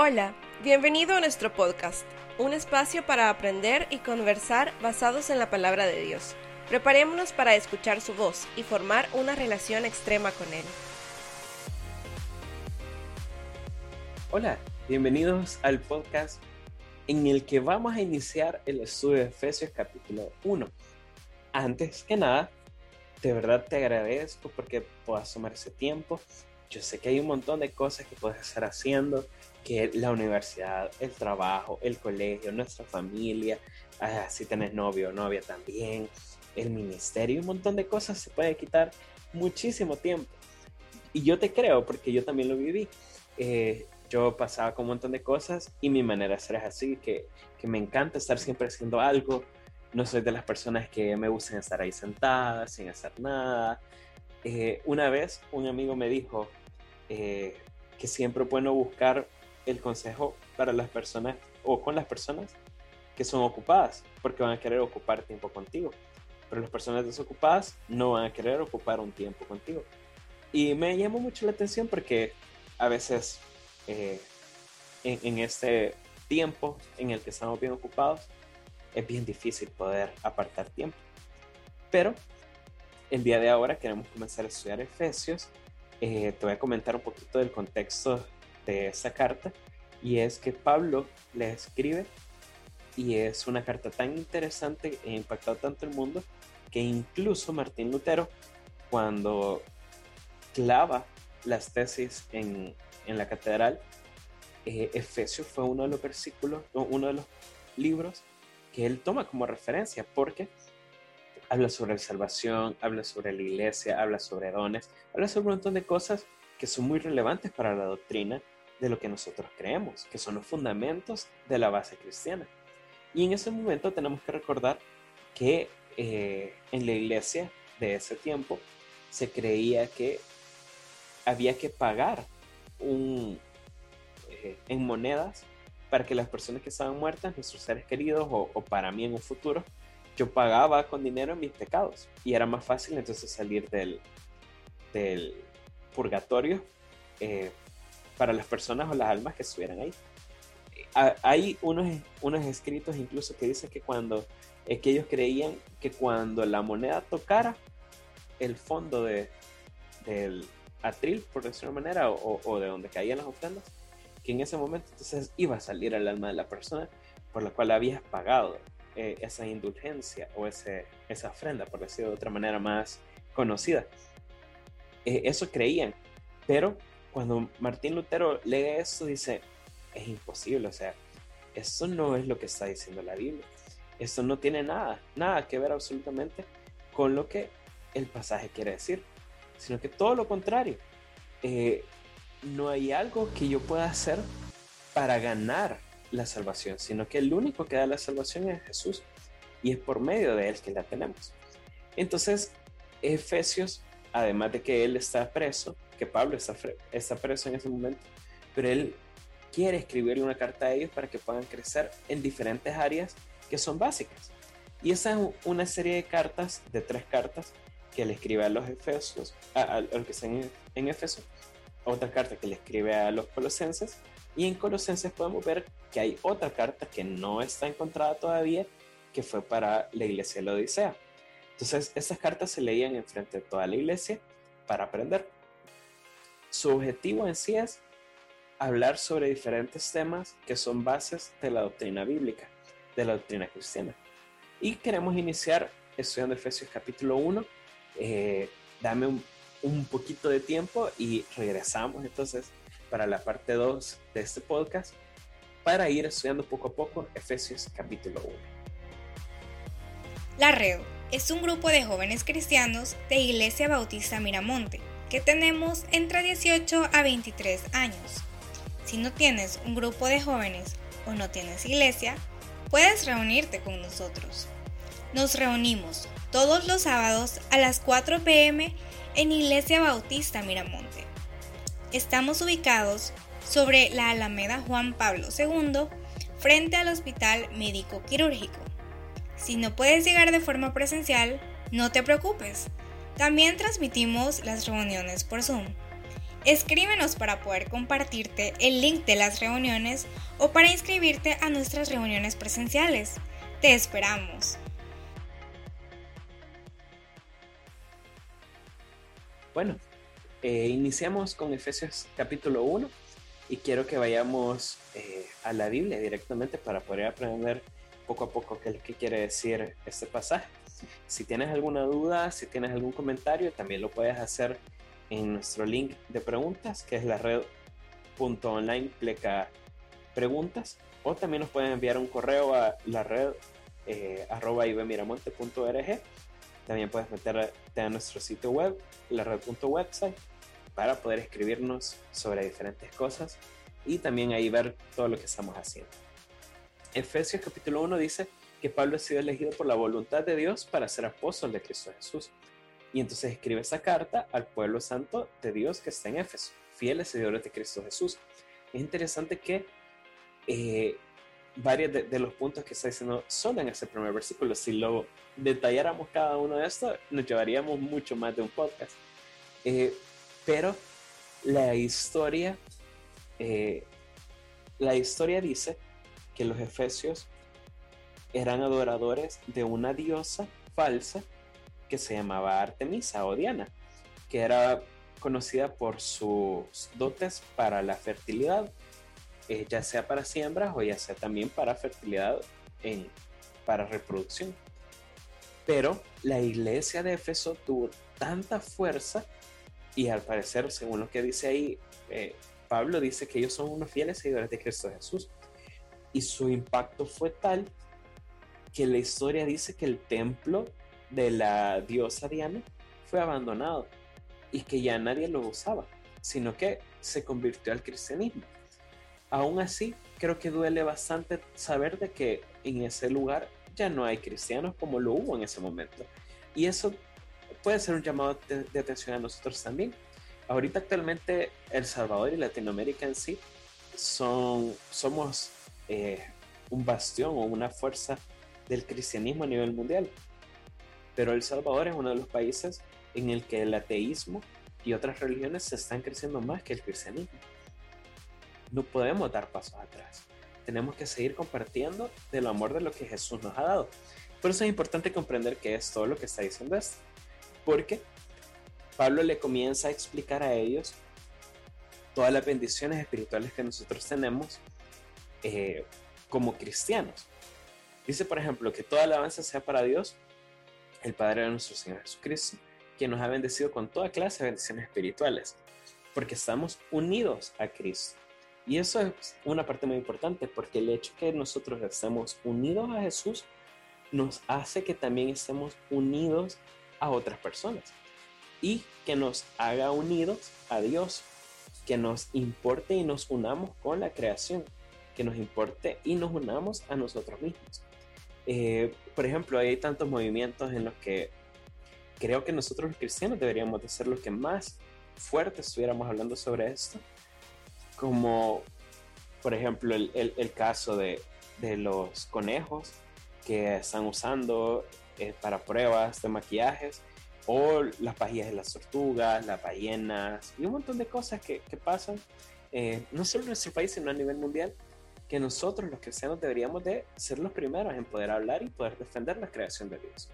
Hola, bienvenido a nuestro podcast, un espacio para aprender y conversar basados en la palabra de Dios. Preparémonos para escuchar su voz y formar una relación extrema con Él. Hola, bienvenidos al podcast en el que vamos a iniciar el estudio de Efesios capítulo 1. Antes que nada, de verdad te agradezco porque puedas tomar ese tiempo. Yo sé que hay un montón de cosas que puedes estar haciendo, que la universidad, el trabajo, el colegio, nuestra familia, ah, si tienes novio o novia también, el ministerio, un montón de cosas se puede quitar muchísimo tiempo. Y yo te creo porque yo también lo viví. Eh, yo pasaba con un montón de cosas y mi manera de ser es así, que, que me encanta estar siempre haciendo algo. No soy de las personas que me gustan estar ahí sentadas sin hacer nada. Eh, una vez un amigo me dijo eh, que siempre es bueno buscar el consejo para las personas o con las personas que son ocupadas, porque van a querer ocupar tiempo contigo. Pero las personas desocupadas no van a querer ocupar un tiempo contigo. Y me llamó mucho la atención porque a veces eh, en, este tiempo en el que estamos bien ocupados, es bien difícil poder apartar tiempo. Pero el día de ahora queremos comenzar a estudiar Efesios. Eh, te voy a comentar un poquito del contexto de esa carta y es que Pablo le escribe y es una carta tan interesante e impactado tanto el mundo que incluso Martín Lutero cuando clava las tesis en, en la catedral eh, Efesios fue uno de los versículos uno de los libros que él toma como referencia porque habla sobre salvación, habla sobre la iglesia, habla sobre dones, habla sobre un montón de cosas que son muy relevantes para la doctrina de lo que nosotros creemos, que son los fundamentos de la base cristiana. Y en ese momento tenemos que recordar que eh, en la iglesia de ese tiempo se creía que había que pagar un, eh, en monedas para que las personas que estaban muertas, nuestros seres queridos o, para mí en un futuro, yo pagaba con dinero mis pecados y era más fácil entonces salir del, del purgatorio eh, para las personas o las almas que estuvieran ahí. Hay unos, unos escritos incluso que dicen que cuando es que ellos creían que cuando la moneda tocara el fondo de, del atril, por decirlo de manera, o, o, de donde caían las ofrendas, que en ese momento entonces iba a salir el alma de la persona por la cual habías pagado eh, esa indulgencia o ese, esa ofrenda, por decirlo de otra manera más conocida. Eh, eso creían, pero cuando Martín Lutero lee eso, dice, es imposible, o sea, eso no es lo que está diciendo la Biblia. Eso no tiene nada, nada que ver absolutamente con lo que el pasaje quiere decir, sino que todo lo contrario. Eh, no hay algo que yo pueda hacer para ganar la salvación, sino que el único que da la salvación es Jesús y es por medio de él que la tenemos. Entonces, Efesios, además de que él está preso, que Pablo está, está preso en ese momento, pero él quiere escribirle una carta a ellos para que puedan crecer en diferentes áreas que son básicas. Y esa es una serie de cartas, de tres cartas, que le escribe a los Efesios, a, los que están en, en Efeso, otra carta que le escribe a los Colosenses, y en Colosenses podemos ver que hay otra carta que no está encontrada todavía, que fue para la iglesia de la Odisea. Entonces, esas cartas se leían en frente de toda la iglesia para aprender. Su objetivo en sí es hablar sobre diferentes temas que son bases de la doctrina bíblica, de la doctrina cristiana. Y queremos iniciar estudiando Efesios capítulo 1. Eh, dame un, un, poquito de tiempo y regresamos entonces para la parte 2 de este podcast para ir estudiando poco a poco Efesios capítulo 1. La Red es un grupo de jóvenes cristianos de Iglesia Bautista Miramonte que tenemos entre 18 a 23 años. Si no tienes un grupo de jóvenes o no tienes iglesia, puedes reunirte con nosotros. Nos reunimos todos los sábados a las 4 pm en Iglesia Bautista Miramonte. Estamos ubicados sobre la Alameda Juan Pablo II, frente al Hospital Médico Quirúrgico. Si no puedes llegar de forma presencial, no te preocupes. También transmitimos las reuniones por Zoom. Escríbenos para poder compartirte el link de las reuniones o para inscribirte a nuestras reuniones presenciales. Te esperamos. Bueno, eh, iniciamos con Efesios capítulo 1 y quiero que vayamos eh, a la Biblia directamente para poder aprender poco a poco qué, qué quiere decir este pasaje. Si tienes alguna duda, si tienes algún comentario, también lo puedes hacer en nuestro link de preguntas, que es la red.online pleca preguntas, o también nos pueden enviar un correo a la red eh, arroba ibmiramonte.org. También puedes meterte a nuestro sitio web, la red.website, para poder escribirnos sobre diferentes cosas y también ahí ver todo lo que estamos haciendo. Efesios capítulo 1 dice que Pablo ha sido elegido por la voluntad de Dios para ser apóstol de Cristo Jesús. Y entonces escribe esa carta al pueblo santo de Dios que está en Éfeso, fieles seguidores de Cristo Jesús. Es interesante que eh, varios de, los puntos que está diciendo son en ese primer versículo. Si lo detalláramos cada uno de estos, nos llevaríamos mucho más de un podcast. Eh, pero la historia, eh, la historia dice que los efesios eran adoradores de una diosa falsa que se llamaba Artemisa o Diana, que era conocida por sus dotes para la fertilidad, eh, ya sea para siembras o ya sea también para fertilidad en, para reproducción. Pero la iglesia de Éfeso tuvo tanta fuerza y al parecer, según lo que dice ahí, eh, Pablo dice que ellos son unos fieles seguidores de Cristo Jesús. Y su impacto fue tal que la historia dice que el templo de la diosa Diana fue abandonado y que ya nadie lo usaba, sino que se convirtió al cristianismo. Aún así, creo que duele bastante saber de que en ese lugar ya no hay cristianos como lo hubo en ese momento. Y eso puede ser un llamado de, atención a nosotros también. Ahorita actualmente El Salvador y Latinoamérica en sí son, somos eh, un bastión o una fuerza del cristianismo a nivel mundial. Pero El Salvador es uno de los países en el que el ateísmo y otras religiones se están creciendo más que el cristianismo. No podemos dar pasos atrás. Tenemos que seguir compartiendo del amor de lo que Jesús nos ha dado. Por eso es importante comprender qué es todo lo que está diciendo esto. Porque Pablo le comienza a explicar a ellos todas las bendiciones espirituales que nosotros tenemos eh, como cristianos. Dice, por ejemplo, que toda alabanza sea para Dios el Padre de nuestro Señor Jesucristo, quien nos ha bendecido con toda clase de bendiciones espirituales, porque estamos unidos a Cristo. Y eso es una parte muy importante, porque el hecho que nosotros estemos unidos a Jesús nos hace que también estemos unidos a otras personas y que nos haga unidos a Dios, que nos importe y nos unamos con la creación, que nos importe y nos unamos a nosotros mismos. Eh, por ejemplo, hay tantos movimientos en los que creo que nosotros los cristianos deberíamos de ser los que más fuertes estuviéramos hablando sobre esto, como por ejemplo el, el, caso de, de, los conejos que están usando eh, para pruebas de maquillajes, o las pajillas de las tortugas, las ballenas y un montón de cosas que, que pasan, eh, no solo en nuestro país, sino a nivel mundial, que nosotros los cristianos deberíamos de ser los primeros en poder hablar y poder defender la creación de Dios.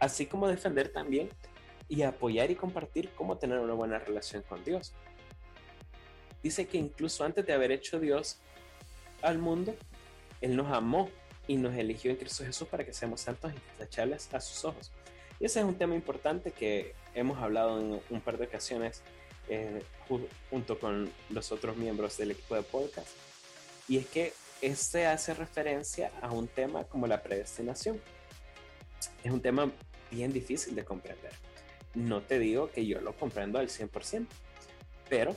Así como defender también y apoyar y compartir cómo tener una buena relación con Dios. Dice que incluso antes de haber hecho Dios al mundo, Él nos amó y nos eligió en Cristo Jesús para que seamos santos y tachables a sus ojos. Y ese es un tema importante que hemos hablado en un par de ocasiones eh, junto con los otros miembros del equipo de podcast y es que este hace referencia a un tema como la predestinación. Es un tema bien difícil de comprender. No te digo que yo lo comprendo al 100%, pero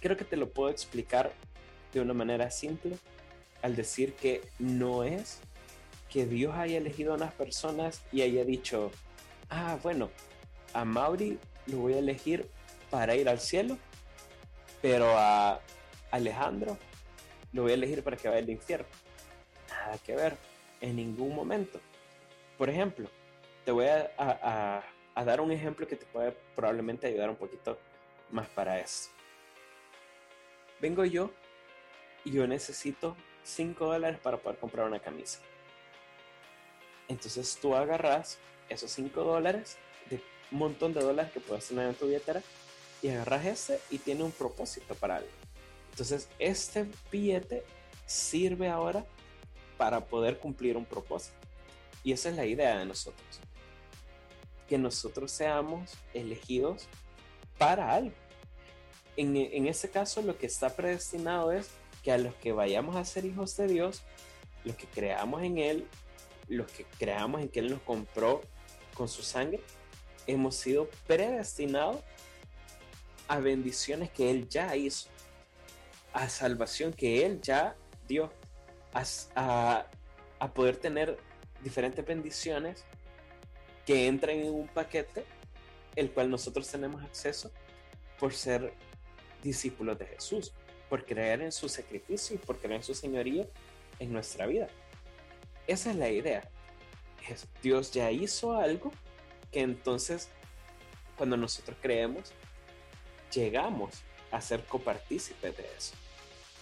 creo que te lo puedo explicar de una manera simple al decir que no es que Dios haya elegido a unas personas y haya dicho, ah, bueno, a Mauri lo voy a elegir para ir al cielo, pero a Alejandro lo voy a elegir para que vaya al infierno. Nada que ver, en ningún momento. Por ejemplo, te voy a, dar un ejemplo que te puede probablemente ayudar un poquito más para eso. Vengo yo y yo necesito 5 dólares para poder comprar una camisa. Entonces tú agarras esos 5 dólares de un montón de dólares que puedes tener en tu billetera y agarras ese y tiene un propósito para algo. Entonces este billete sirve ahora para poder cumplir un propósito. Y esa es la idea de nosotros. Que nosotros seamos elegidos para algo. En, en ese caso lo que está predestinado es que a los que vayamos a ser hijos de Dios, los que creamos en Él, los que creamos en que Él nos compró con su sangre, hemos sido predestinados a bendiciones que Él ya hizo, a salvación que Él ya dio, a, a poder tener diferentes bendiciones que entran en un paquete, el cual nosotros tenemos acceso por ser discípulos de Jesús por creer en su sacrificio y por creer en su señoría en nuestra vida. Esa es la idea. Dios ya hizo algo que entonces cuando nosotros creemos, llegamos a ser copartícipes de eso.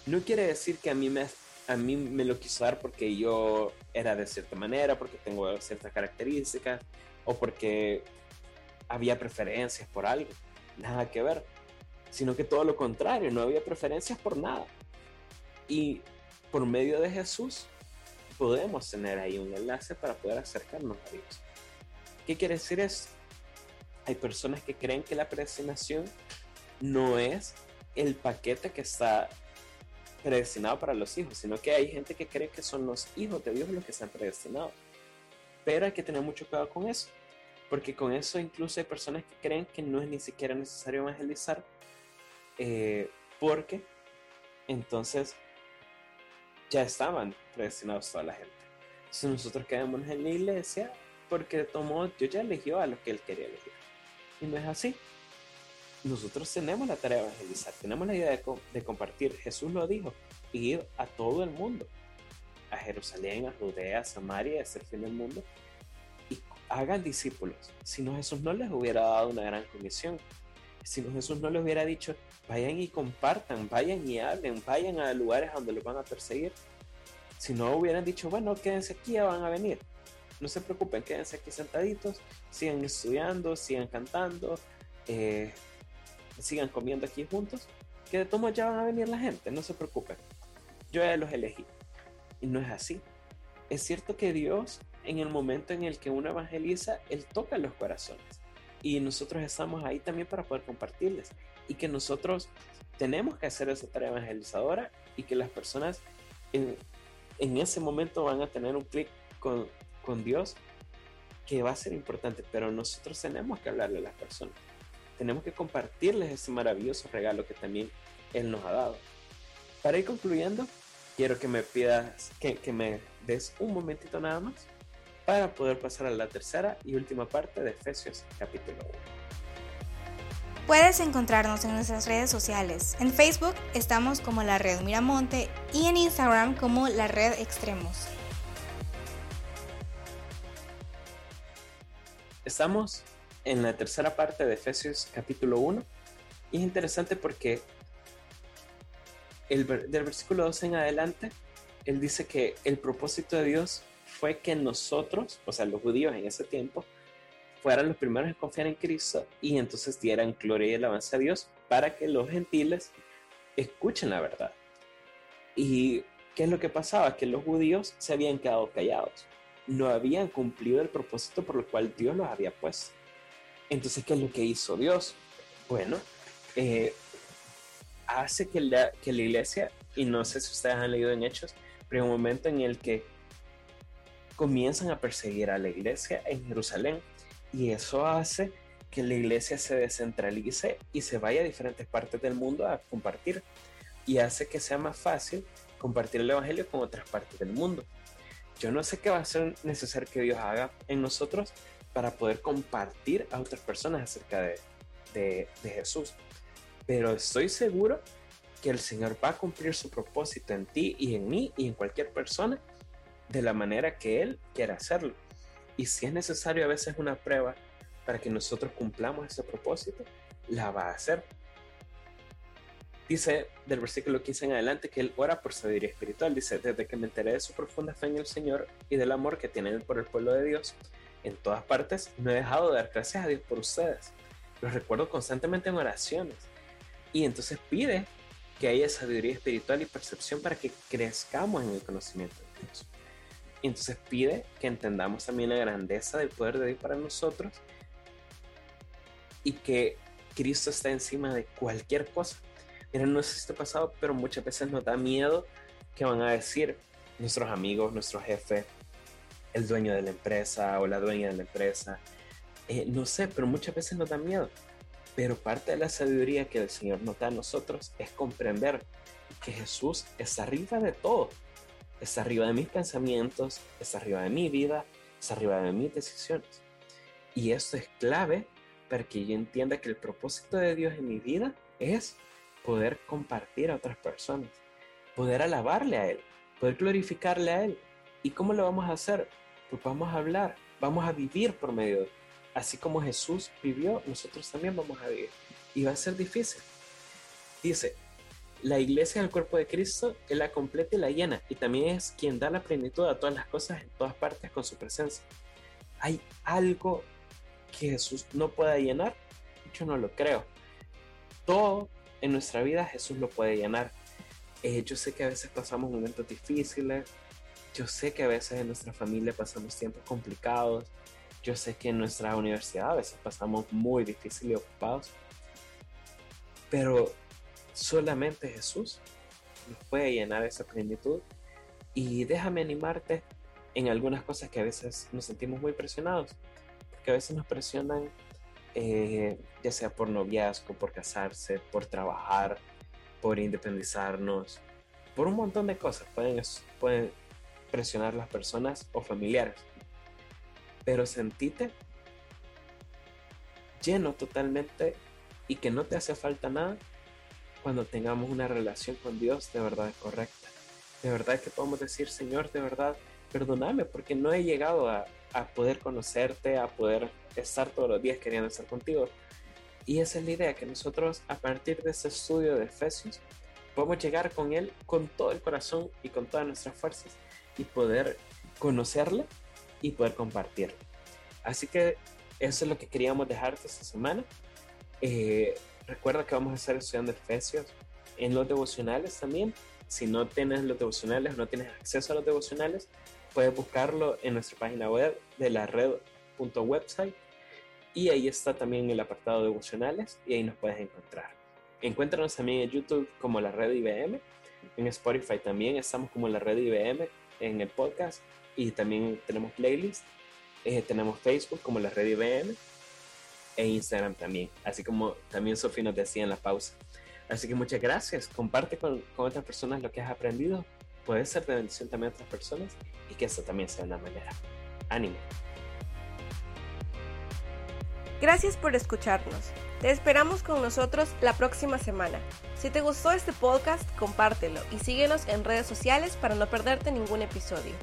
No quiere decir que a mí me, a mí me lo quiso dar porque yo era de cierta manera, porque tengo ciertas características o porque había preferencias por algo. Nada que ver sino que todo lo contrario, no había preferencias por nada. Y por medio de Jesús podemos tener ahí un enlace para poder acercarnos a Dios. ¿Qué quiere decir eso? Hay personas que creen que la predestinación no es el paquete que está predestinado para los hijos, sino que hay gente que cree que son los hijos de Dios los que están predestinados. Pero hay que tener mucho cuidado con eso, porque con eso incluso hay personas que creen que no es ni siquiera necesario evangelizar eh, porque entonces ya estaban predestinados toda la gente. Entonces nosotros quedamos en la iglesia porque tomó, yo ya eligió a lo que él quería elegir. Y no es así. Nosotros tenemos la tarea de evangelizar, tenemos la idea de, de compartir. Jesús lo dijo, ir a todo el mundo, a Jerusalén, a Judea, a Samaria, a ser fin del mundo, y hagan discípulos. Si no, Jesús no les hubiera dado una gran comisión. Si no, Jesús no les hubiera dicho, vayan y compartan, vayan y hablen, vayan a lugares donde los van a perseguir. Si no hubieran dicho, bueno, quédense aquí, ya van a venir. No se preocupen, quédense aquí sentaditos, sigan estudiando, sigan cantando, eh, sigan comiendo aquí juntos, que de todos ya van a venir la gente, no se preocupen. Yo ya los elegí. Y no es así. Es cierto que Dios, en el momento en el que uno evangeliza, Él toca los corazones. Y nosotros estamos ahí también para poder compartirles y que nosotros tenemos que hacer esa tarea evangelizadora y que las personas en, en ese momento van a tener un clic con, con Dios que va a ser importante, pero nosotros tenemos que hablarle a las personas. Tenemos que compartirles ese maravilloso regalo que también Él nos ha dado. Para ir concluyendo, quiero que me pidas, que, que me des un momentito nada más para poder pasar a la tercera y última parte de Efesios capítulo 1. Puedes encontrarnos en nuestras redes sociales. En Facebook estamos como la Red Miramonte y en Instagram como la Red Extremos. Estamos en la tercera parte de Efesios capítulo 1 y es interesante porque el, del versículo 12 en adelante, él dice que el propósito de Dios fue que nosotros, o sea, los judíos en ese tiempo, fueran los primeros en confiar en Cristo y entonces dieran gloria y alabanza a Dios para que los gentiles escuchen la verdad. ¿Y qué es lo que pasaba? Que los judíos se habían quedado callados, no habían cumplido el propósito por el cual Dios los había puesto. Entonces, ¿qué es lo que hizo Dios? Bueno, eh, hace que la, que la iglesia, y no sé si ustedes han leído en Hechos, pero hay un momento en el que comienzan a perseguir a la iglesia en Jerusalén y eso hace que la iglesia se descentralice y se vaya a diferentes partes del mundo a compartir. Y hace que sea más fácil compartir el Evangelio con otras partes del mundo. Yo no sé qué va a ser necesario que Dios haga en nosotros para poder compartir a otras personas acerca de, de, de Jesús. Pero estoy seguro que el Señor va a cumplir su propósito en ti y en mí y en cualquier persona de la manera que Él quiera hacerlo. Y si es necesario a veces una prueba para que nosotros cumplamos ese propósito, la va a hacer. Dice del versículo 15 en adelante que él ora por sabiduría espiritual. Dice, desde que me enteré de su profunda fe en el Señor y del amor que tiene él por el pueblo de Dios, en todas partes no he dejado de dar gracias a Dios por ustedes. Los recuerdo constantemente en oraciones. Y entonces pide que haya sabiduría espiritual y percepción para que crezcamos en el conocimiento de Dios. Y entonces pide que entendamos también la grandeza del poder de Dios para nosotros y que Cristo está encima de cualquier cosa. Mira, no sé si te ha pasado, pero muchas veces nos da miedo que van a decir nuestros amigos, nuestro jefe, el dueño de la empresa o la dueña de la empresa. Eh, no sé, pero muchas veces nos da miedo. Pero parte de la sabiduría que el Señor nos da a nosotros es comprender que Jesús está arriba de todo. Está arriba de mis pensamientos, está arriba de mi vida, está arriba de mis decisiones. Y esto es clave para que yo entienda que el propósito de Dios en mi vida es poder compartir a otras personas, poder alabarle a Él, poder glorificarle a Él. ¿Y cómo lo vamos a hacer? Pues vamos a hablar, vamos a vivir por medio de Así como Jesús vivió, nosotros también vamos a vivir. Y va a ser difícil. Dice, la iglesia es el cuerpo de Cristo, Él la completa y la llena. Y también es quien da la plenitud a todas las cosas en todas partes con su presencia. ¿Hay algo que Jesús no pueda llenar? Yo no lo creo. Todo en nuestra vida Jesús lo puede llenar. Eh, yo sé que a veces pasamos momentos difíciles. Yo sé que a veces en nuestra familia pasamos tiempos complicados yo sé que en nuestra universidad a veces pasamos muy difícil y ocupados, pero solamente Jesús nos puede llenar esa plenitud. Y déjame animarte en algunas cosas que a veces nos sentimos muy presionados, porque a veces nos presionan eh, ya sea por noviazgo, por casarse, por trabajar, por independizarnos, por un montón de cosas. Pueden, pueden presionar las personas o familiares pero sentite lleno totalmente y que no te hace falta nada cuando tengamos una relación con Dios de verdad correcta. De verdad que podemos decir, Señor, de verdad, perdóname porque no he llegado a, a poder conocerte, a poder estar todos los días queriendo estar contigo. Y esa es la idea, que nosotros a partir de este estudio de Efesios podemos llegar con Él con todo el corazón y con todas nuestras fuerzas y poder conocerle y poder compartir. Así que eso es lo que queríamos dejarte esta semana. Eh, recuerda que vamos a estar estudiando Efesios en los devocionales también. Si no tienes los devocionales o no tienes acceso a los devocionales, puedes buscarlo en nuestra página web de la red.website y ahí está también el apartado devocionales y ahí nos puedes encontrar. Encuéntranos también en YouTube como la red IBM, en Spotify también estamos como la red IBM en el podcast y también tenemos playlist. Eh, tenemos Facebook como la red IBM e Instagram también, así como también Sofía nos decía en la pausa. Así que muchas gracias, comparte con, con otras personas lo que has aprendido, puede ser de bendición también a otras personas y que esto también sea una manera. Ánimo. Gracias por escucharnos. Te esperamos con nosotros la próxima semana. Si te gustó este podcast, compártelo y síguenos en redes sociales para no perderte ningún episodio.